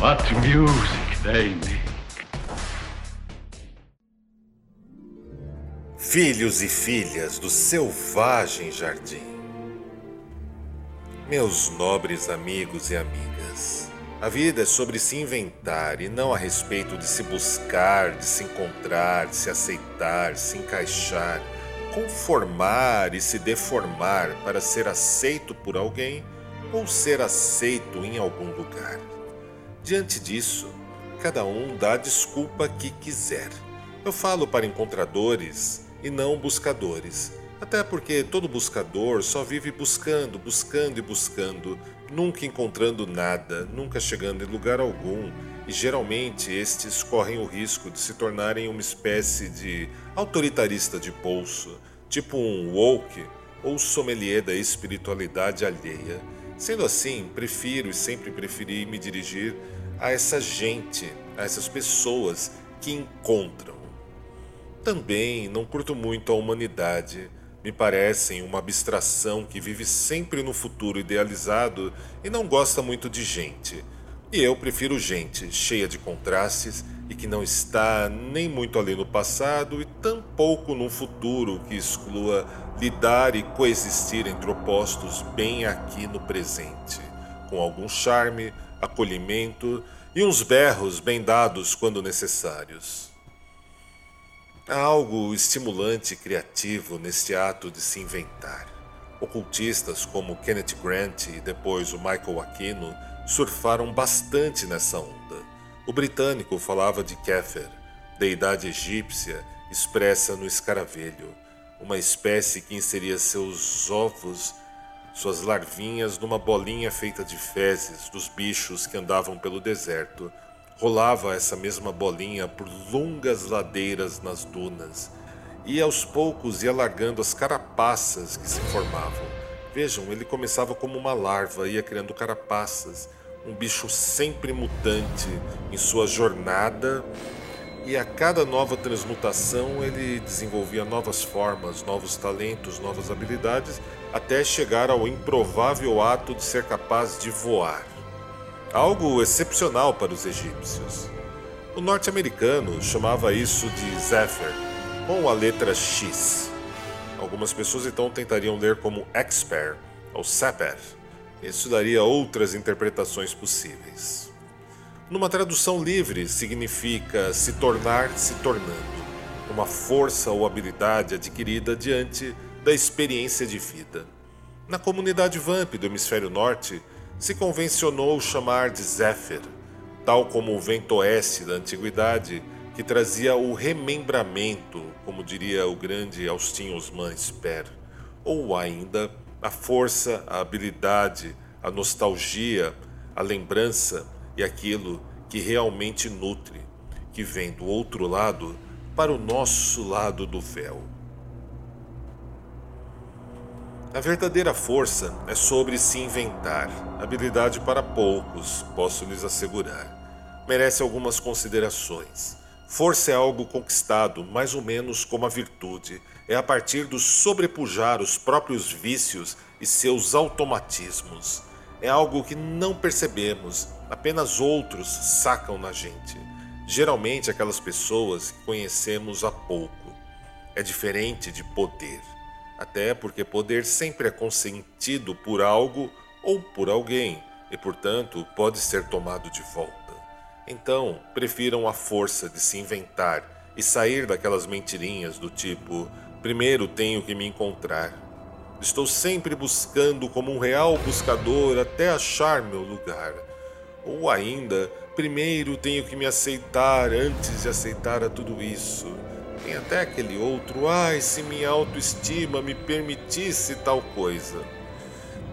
What music they make. Filhos e filhas do selvagem jardim. Meus nobres amigos e amigas, a vida é sobre se inventar e não a respeito de se buscar, de se encontrar, de se aceitar, se encaixar, conformar e se deformar para ser aceito por alguém ou ser aceito em algum lugar. Diante disso, cada um dá a desculpa que quiser. Eu falo para encontradores e não buscadores, até porque todo buscador só vive buscando, buscando e buscando, nunca encontrando nada, nunca chegando em lugar algum, e geralmente estes correm o risco de se tornarem uma espécie de autoritarista de bolso, tipo um woke ou sommelier da espiritualidade alheia Sendo assim, prefiro e sempre preferi me dirigir a essa gente, a essas pessoas que encontram. Também não curto muito a humanidade. Me parecem uma abstração que vive sempre no futuro idealizado e não gosta muito de gente. E eu prefiro gente cheia de contrastes e que não está nem muito além no passado e tampouco num futuro que exclua lidar e coexistir entre opostos bem aqui no presente, com algum charme, acolhimento e uns berros bem dados quando necessários. Há algo estimulante e criativo neste ato de se inventar. Ocultistas como Kenneth Grant e depois o Michael Aquino surfaram bastante nessa onda. O britânico falava de Kéfer, deidade egípcia expressa no escaravelho, uma espécie que inseria seus ovos, suas larvinhas, numa bolinha feita de fezes dos bichos que andavam pelo deserto. Rolava essa mesma bolinha por longas ladeiras nas dunas e aos poucos ia largando as carapaças que se formavam. Vejam, ele começava como uma larva, ia criando carapaças um bicho sempre mutante em sua jornada, e a cada nova transmutação ele desenvolvia novas formas, novos talentos, novas habilidades, até chegar ao improvável ato de ser capaz de voar. Algo excepcional para os egípcios. O norte-americano chamava isso de Zephyr, com a letra X. Algumas pessoas então tentariam ler como Expert ou Seper isso daria outras interpretações possíveis. Numa tradução livre, significa se tornar se tornando, uma força ou habilidade adquirida diante da experiência de vida. Na comunidade Vamp do Hemisfério Norte, se convencionou chamar de Zephyr, tal como o vento oeste da antiguidade, que trazia o remembramento, como diria o grande Austin Osman Sper, ou ainda a força, a habilidade, a nostalgia, a lembrança e aquilo que realmente nutre, que vem do outro lado para o nosso lado do véu. A verdadeira força é sobre se inventar, habilidade para poucos, posso lhes assegurar. Merece algumas considerações. Força é algo conquistado, mais ou menos como a virtude, é a partir do sobrepujar os próprios vícios e seus automatismos. É algo que não percebemos, apenas outros sacam na gente. Geralmente aquelas pessoas que conhecemos há pouco. É diferente de poder, até porque poder sempre é consentido por algo ou por alguém e, portanto, pode ser tomado de volta. Então, prefiram a força de se inventar e sair daquelas mentirinhas do tipo: primeiro tenho que me encontrar. Estou sempre buscando como um real buscador até achar meu lugar. Ou ainda, primeiro tenho que me aceitar antes de aceitar a tudo isso. Tem até aquele outro, ai, se minha autoestima me permitisse tal coisa.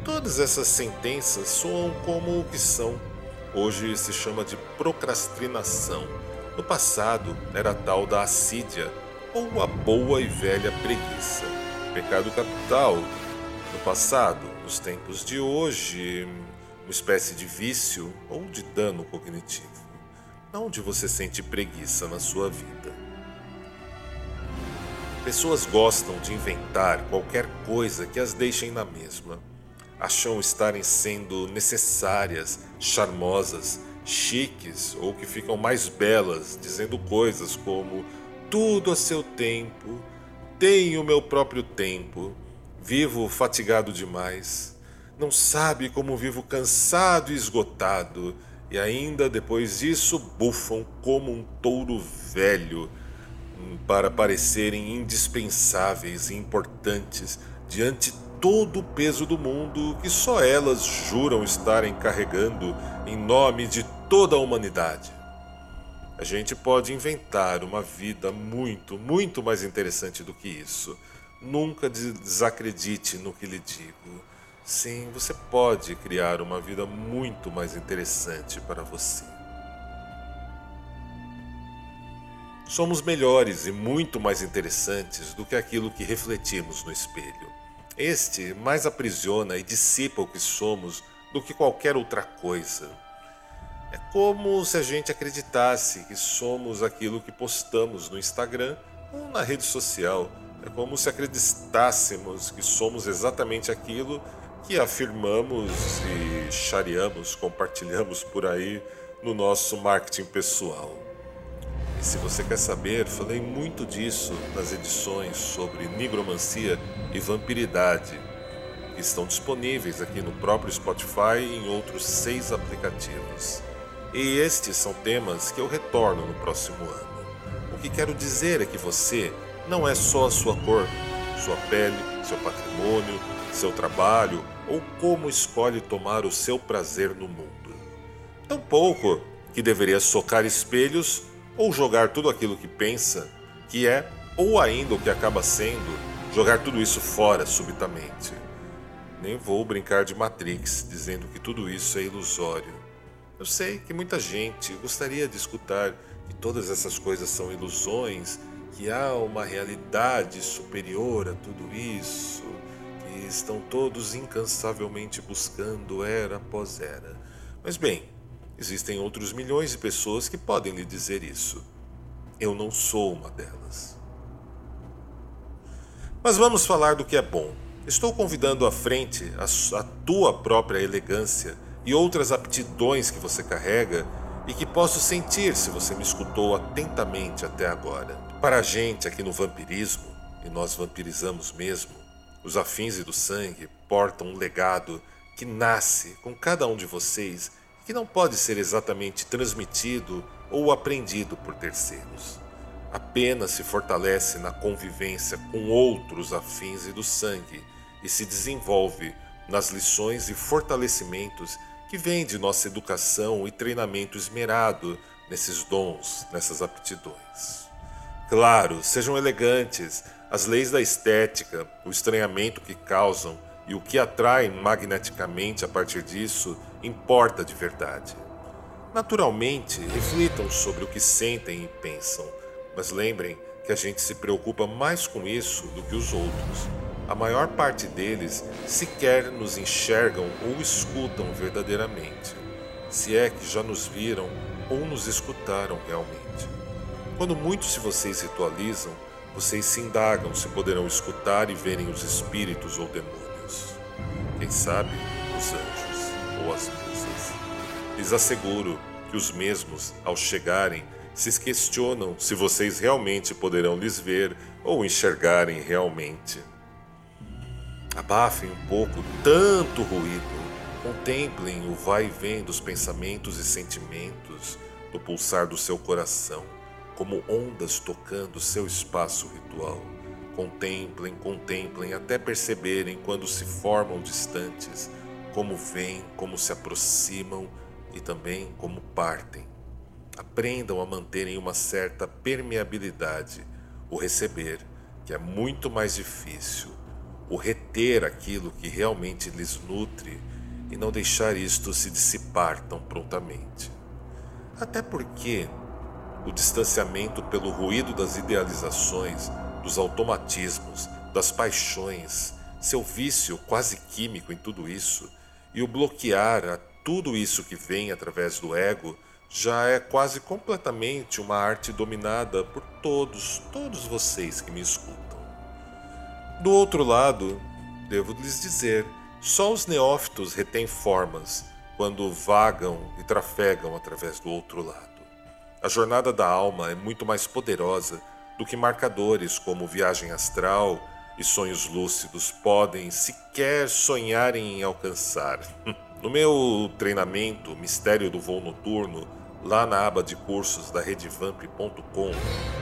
Todas essas sentenças soam como o que são hoje se chama de procrastinação. No passado era tal da assídia, ou a boa e velha preguiça. Pecado capital. No passado, nos tempos de hoje, uma espécie de vício ou de dano cognitivo. Onde você sente preguiça na sua vida? Pessoas gostam de inventar qualquer coisa que as deixem na mesma. Acham estarem sendo necessárias, charmosas, chiques ou que ficam mais belas, dizendo coisas como tudo a seu tempo, tenho meu próprio tempo, vivo fatigado demais, não sabe como vivo cansado e esgotado, e ainda depois disso bufam como um touro velho para parecerem indispensáveis e importantes diante todo o peso do mundo que só elas juram estarem carregando em nome de toda a humanidade. A gente pode inventar uma vida muito, muito mais interessante do que isso. Nunca desacredite no que lhe digo. Sim, você pode criar uma vida muito mais interessante para você. Somos melhores e muito mais interessantes do que aquilo que refletimos no espelho. Este mais aprisiona e dissipa o que somos do que qualquer outra coisa. É como se a gente acreditasse que somos aquilo que postamos no Instagram ou na rede social. É como se acreditássemos que somos exatamente aquilo que afirmamos e chareamos, compartilhamos por aí no nosso marketing pessoal. E se você quer saber, falei muito disso nas edições sobre nigromancia e vampiridade, que estão disponíveis aqui no próprio Spotify e em outros seis aplicativos. E estes são temas que eu retorno no próximo ano. O que quero dizer é que você não é só a sua cor, sua pele, seu patrimônio, seu trabalho ou como escolhe tomar o seu prazer no mundo. Tampouco que deveria socar espelhos ou jogar tudo aquilo que pensa, que é, ou ainda o que acaba sendo, jogar tudo isso fora subitamente. Nem vou brincar de Matrix dizendo que tudo isso é ilusório. Eu sei que muita gente gostaria de escutar que todas essas coisas são ilusões, que há uma realidade superior a tudo isso, estão todos incansavelmente buscando era após era. Mas bem, Existem outros milhões de pessoas que podem lhe dizer isso. Eu não sou uma delas. Mas vamos falar do que é bom. Estou convidando à frente a, a tua própria elegância e outras aptidões que você carrega e que posso sentir se você me escutou atentamente até agora. Para a gente aqui no vampirismo, e nós vampirizamos mesmo, os afins e do sangue portam um legado que nasce com cada um de vocês que não pode ser exatamente transmitido ou aprendido por terceiros. Apenas se fortalece na convivência com outros afins e do sangue e se desenvolve nas lições e fortalecimentos que vêm de nossa educação e treinamento esmerado nesses dons, nessas aptidões. Claro, sejam elegantes, as leis da estética, o estranhamento que causam e o que atrai magneticamente a partir disso importa de verdade. Naturalmente, reflitam sobre o que sentem e pensam, mas lembrem que a gente se preocupa mais com isso do que os outros. A maior parte deles sequer nos enxergam ou escutam verdadeiramente, se é que já nos viram ou nos escutaram realmente. Quando muitos de vocês ritualizam, vocês se indagam se poderão escutar e verem os espíritos ou demônios quem sabe os anjos ou as musas. Lhes asseguro que os mesmos, ao chegarem, se questionam se vocês realmente poderão lhes ver ou enxergarem realmente. Abafem um pouco tanto ruído, contemplem o vai e vem dos pensamentos e sentimentos, do pulsar do seu coração, como ondas tocando seu espaço ritual Contemplem, contemplem até perceberem quando se formam distantes, como vêm, como se aproximam e também como partem. Aprendam a manterem uma certa permeabilidade, o receber, que é muito mais difícil, o reter aquilo que realmente lhes nutre e não deixar isto se dissipar tão prontamente. Até porque o distanciamento pelo ruído das idealizações, dos automatismos, das paixões, seu vício quase químico em tudo isso, e o bloquear a tudo isso que vem através do ego, já é quase completamente uma arte dominada por todos, todos vocês que me escutam. Do outro lado, devo lhes dizer, só os neófitos retêm formas quando vagam e trafegam através do outro lado. A jornada da alma é muito mais poderosa do que marcadores como viagem astral e sonhos lúcidos podem sequer sonhar em alcançar. No meu treinamento Mistério do Voo Noturno, lá na aba de cursos da redevamp.com,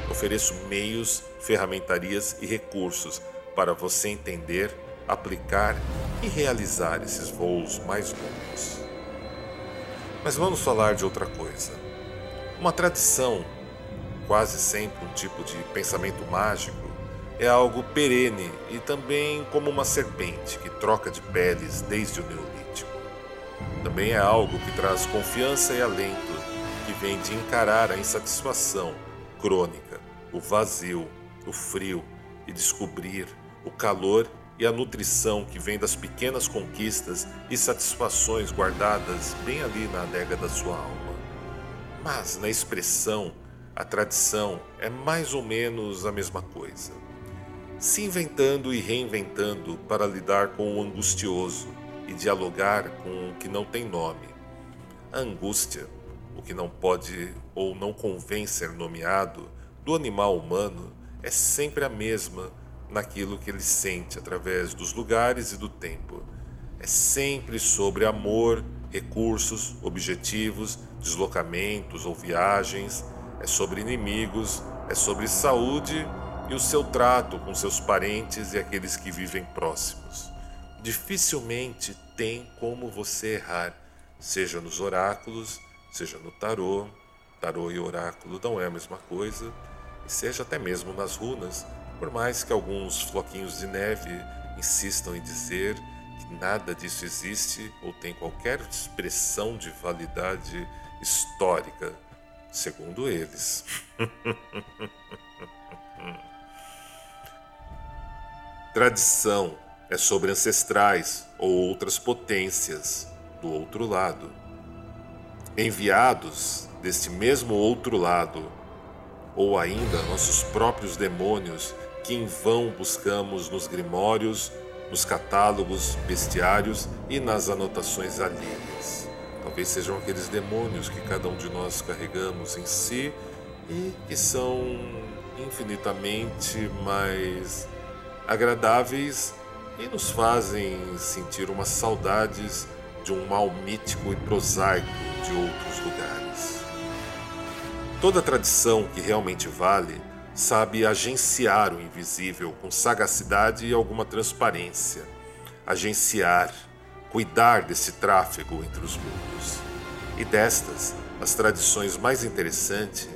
ofereço meios, ferramentarias e recursos para você entender, aplicar e realizar esses voos mais longos. Mas vamos falar de outra coisa. Uma tradição, quase sempre um tipo de pensamento mágico, é algo perene e também como uma serpente que troca de peles desde o Neolítico. Também é algo que traz confiança e alento, que vem de encarar a insatisfação crônica, o vazio, o frio e descobrir o calor e a nutrição que vem das pequenas conquistas e satisfações guardadas bem ali na adega da sua alma. Mas na expressão, a tradição é mais ou menos a mesma coisa se inventando e reinventando para lidar com o angustioso e dialogar com o que não tem nome. A angústia, o que não pode ou não convém ser nomeado, do animal humano é sempre a mesma naquilo que ele sente através dos lugares e do tempo. É sempre sobre amor, recursos, objetivos, deslocamentos ou viagens, é sobre inimigos, é sobre saúde e o seu trato com seus parentes e aqueles que vivem próximos. Dificilmente tem como você errar, seja nos oráculos, seja no tarô. Tarô e oráculo não é a mesma coisa, e seja até mesmo nas runas, por mais que alguns floquinhos de neve insistam em dizer que nada disso existe ou tem qualquer expressão de validade histórica, segundo eles. Tradição é sobre ancestrais ou outras potências do outro lado. Enviados deste mesmo outro lado, ou ainda nossos próprios demônios que em vão buscamos nos grimórios, nos catálogos, bestiários e nas anotações alheias. Talvez sejam aqueles demônios que cada um de nós carregamos em si e que são infinitamente mais agradáveis e nos fazem sentir umas saudades de um mal mítico e prosaico de outros lugares. Toda tradição que realmente vale sabe agenciar o invisível com sagacidade e alguma transparência. Agenciar, cuidar desse tráfego entre os mundos. E destas, as tradições mais interessantes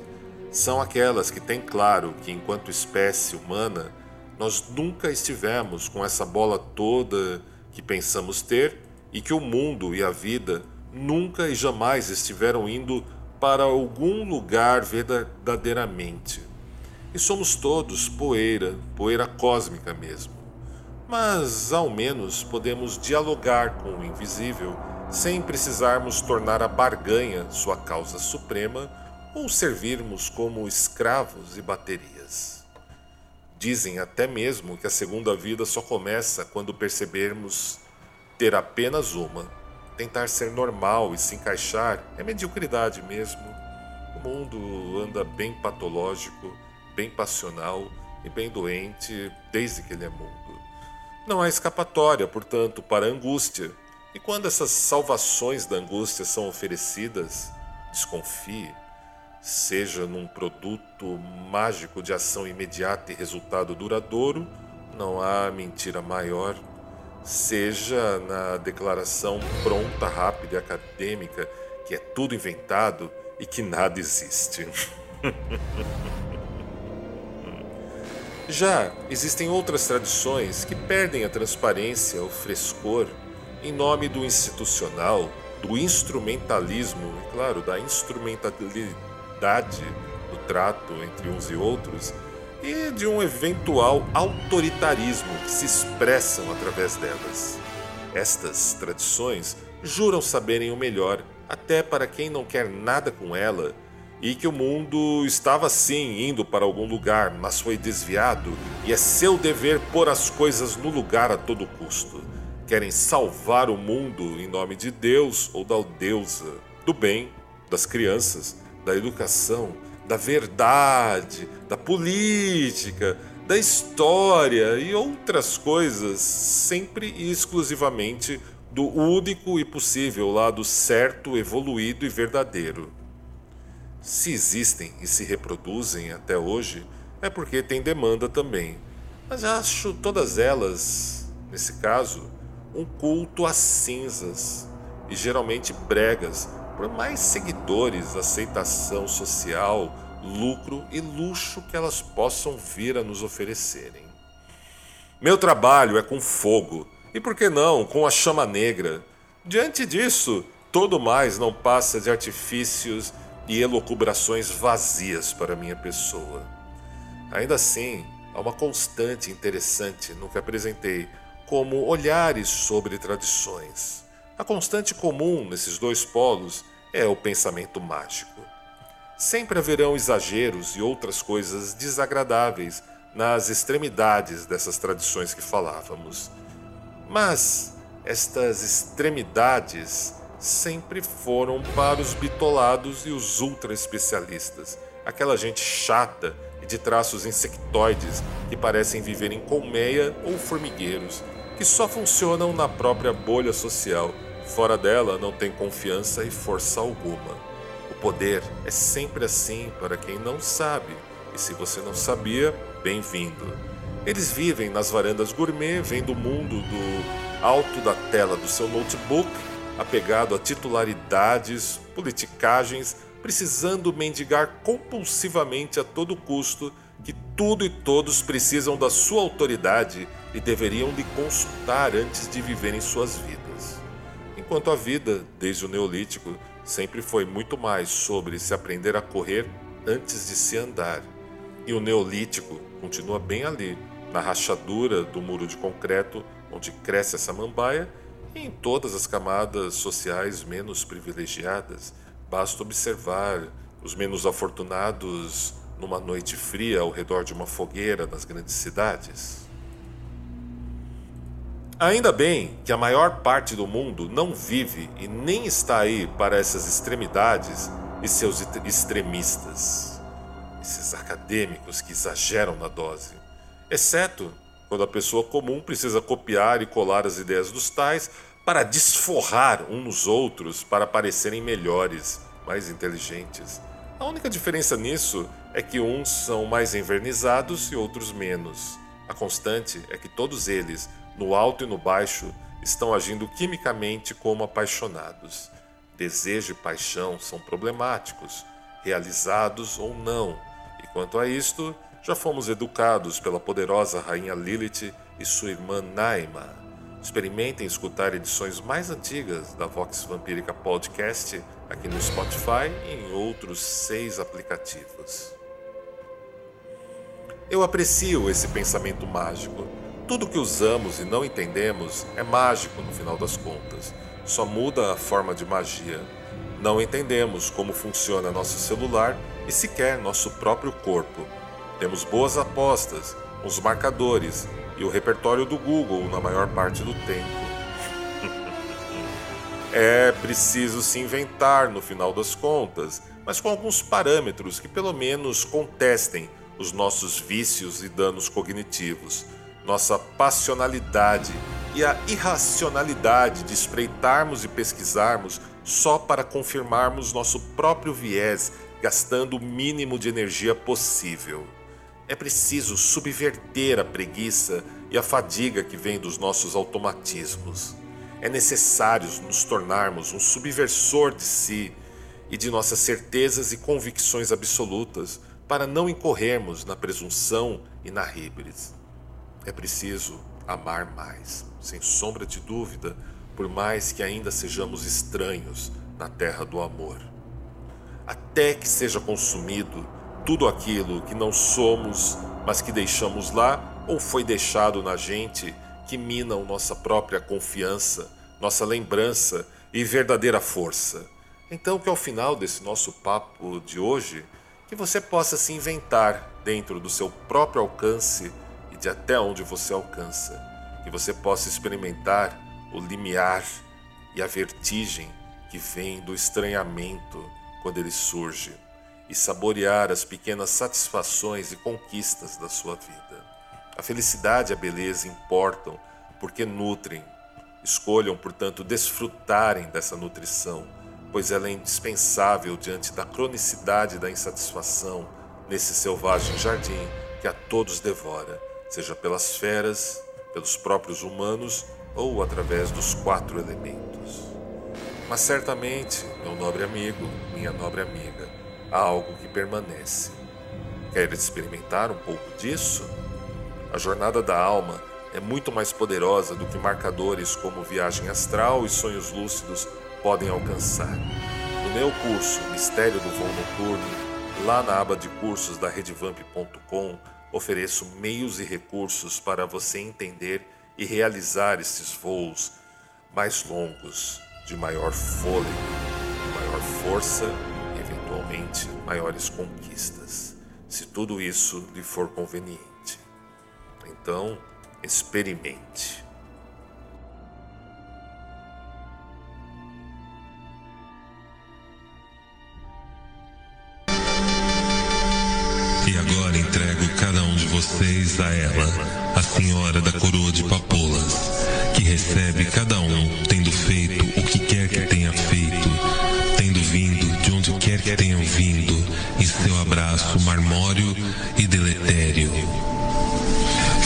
são aquelas que têm claro que, enquanto espécie humana, nós nunca estivemos com essa bola toda que pensamos ter e que o mundo e a vida nunca e jamais estiveram indo para algum lugar verdadeiramente. E somos todos poeira, poeira cósmica mesmo. Mas ao menos podemos dialogar com o invisível sem precisarmos tornar a barganha sua causa suprema ou servirmos como escravos e baterias. Dizem até mesmo que a segunda vida só começa quando percebermos ter apenas uma. Tentar ser normal e se encaixar é mediocridade mesmo. O mundo anda bem patológico, bem passional e bem doente desde que ele é mundo. Não há escapatória, portanto, para a angústia. E quando essas salvações da angústia são oferecidas, desconfie seja num produto mágico de ação imediata e resultado duradouro, não há mentira maior, seja na declaração pronta, rápida e acadêmica que é tudo inventado e que nada existe. Já existem outras tradições que perdem a transparência, o frescor em nome do institucional, do instrumentalismo e, claro, da instrumentalidade do trato entre uns e outros e de um eventual autoritarismo que se expressam através delas. Estas tradições juram saberem o melhor, até para quem não quer nada com ela, e que o mundo estava sim indo para algum lugar, mas foi desviado, e é seu dever pôr as coisas no lugar a todo custo. Querem salvar o mundo em nome de Deus ou da deusa, do bem, das crianças, da educação, da verdade, da política, da história e outras coisas, sempre e exclusivamente do único e possível lado certo, evoluído e verdadeiro. Se existem e se reproduzem até hoje, é porque tem demanda também. Mas acho todas elas, nesse caso, um culto às cinzas e geralmente bregas, por mais seguidores, aceitação social, lucro e luxo que elas possam vir a nos oferecerem. Meu trabalho é com fogo, e por que não com a chama negra? Diante disso, todo mais não passa de artifícios e elocubrações vazias para minha pessoa. Ainda assim, há uma constante interessante no que apresentei como olhares sobre tradições. A constante comum nesses dois polos é o pensamento mágico. Sempre haverão exageros e outras coisas desagradáveis nas extremidades dessas tradições que falávamos. Mas estas extremidades sempre foram para os bitolados e os ultra especialistas, aquela gente chata e de traços insectoides que parecem viver em colmeia ou formigueiros, que só funcionam na própria bolha social. Fora dela não tem confiança e força alguma poder é sempre assim para quem não sabe, e se você não sabia, bem-vindo. Eles vivem nas varandas gourmet, vendo o mundo do alto da tela do seu notebook, apegado a titularidades, politicagens, precisando mendigar compulsivamente a todo custo que tudo e todos precisam da sua autoridade e deveriam lhe consultar antes de viverem suas vidas. Enquanto a vida, desde o Neolítico, sempre foi muito mais sobre se aprender a correr antes de se andar. E o Neolítico continua bem ali, na rachadura do muro de concreto onde cresce a samambaia e em todas as camadas sociais menos privilegiadas. Basta observar os menos afortunados numa noite fria ao redor de uma fogueira nas grandes cidades. Ainda bem que a maior parte do mundo não vive e nem está aí para essas extremidades e seus extremistas, esses acadêmicos que exageram na dose, exceto quando a pessoa comum precisa copiar e colar as ideias dos tais para desforrar uns nos outros para parecerem melhores, mais inteligentes. A única diferença nisso é que uns são mais envernizados e outros menos. A constante é que todos eles no alto e no baixo, estão agindo quimicamente como apaixonados. Desejo e paixão são problemáticos, realizados ou não, e quanto a isto, já fomos educados pela poderosa rainha Lilith e sua irmã Naima. Experimentem escutar edições mais antigas da Vox Vampírica Podcast aqui no Spotify e em outros seis aplicativos. Eu aprecio esse pensamento mágico tudo que usamos e não entendemos é mágico no final das contas, só muda a forma de magia. Não entendemos como funciona nosso celular e sequer nosso próprio corpo. Temos boas apostas, uns marcadores e o repertório do Google na maior parte do tempo. é preciso se inventar no final das contas, mas com alguns parâmetros que pelo menos contestem os nossos vícios e danos cognitivos nossa passionalidade e a irracionalidade de espreitarmos e pesquisarmos só para confirmarmos nosso próprio viés, gastando o mínimo de energia possível. É preciso subverter a preguiça e a fadiga que vem dos nossos automatismos. É necessário nos tornarmos um subversor de si e de nossas certezas e convicções absolutas para não incorrermos na presunção e na híbris. É preciso amar mais, sem sombra de dúvida, por mais que ainda sejamos estranhos na terra do amor. Até que seja consumido tudo aquilo que não somos, mas que deixamos lá ou foi deixado na gente, que minam nossa própria confiança, nossa lembrança e verdadeira força. Então, que ao final desse nosso papo de hoje, que você possa se inventar dentro do seu próprio alcance e de até onde você alcança, que você possa experimentar o limiar e a vertigem que vem do estranhamento quando ele surge e saborear as pequenas satisfações e conquistas da sua vida. A felicidade e a beleza importam porque nutrem. Escolham, portanto, desfrutarem dessa nutrição, pois ela é indispensável diante da cronicidade da insatisfação nesse selvagem jardim que a todos devora, seja pelas feras, pelos próprios humanos ou através dos quatro elementos. Mas certamente, meu nobre amigo, minha nobre amiga, há algo que permanece. Quer experimentar um pouco disso? A jornada da alma é muito mais poderosa do que marcadores como viagem astral e sonhos lúcidos podem alcançar. No meu curso Mistério do Voo Noturno, lá na aba de cursos da redvamp.com, ofereço meios e recursos para você entender e realizar esses voos mais longos de maior fôlego, de maior força e, eventualmente, maiores conquistas, se tudo isso lhe for conveniente. Então, experimente. E agora entrego cada um de vocês a ela, a senhora da coroa de papoulas, que recebe cada um tendo feito o que quer que tenha feito, tendo vindo quer que tenham vindo, e seu abraço marmório e deletério.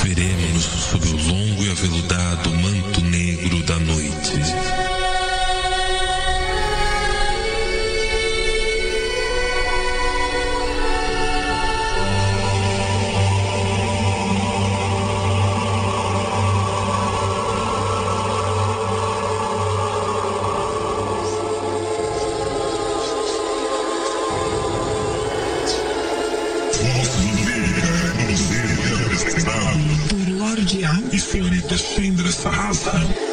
Veremos-nos sob o longo e aveludado manto negro da noite. Por Lorde A e senhorita Shendra Sahasra.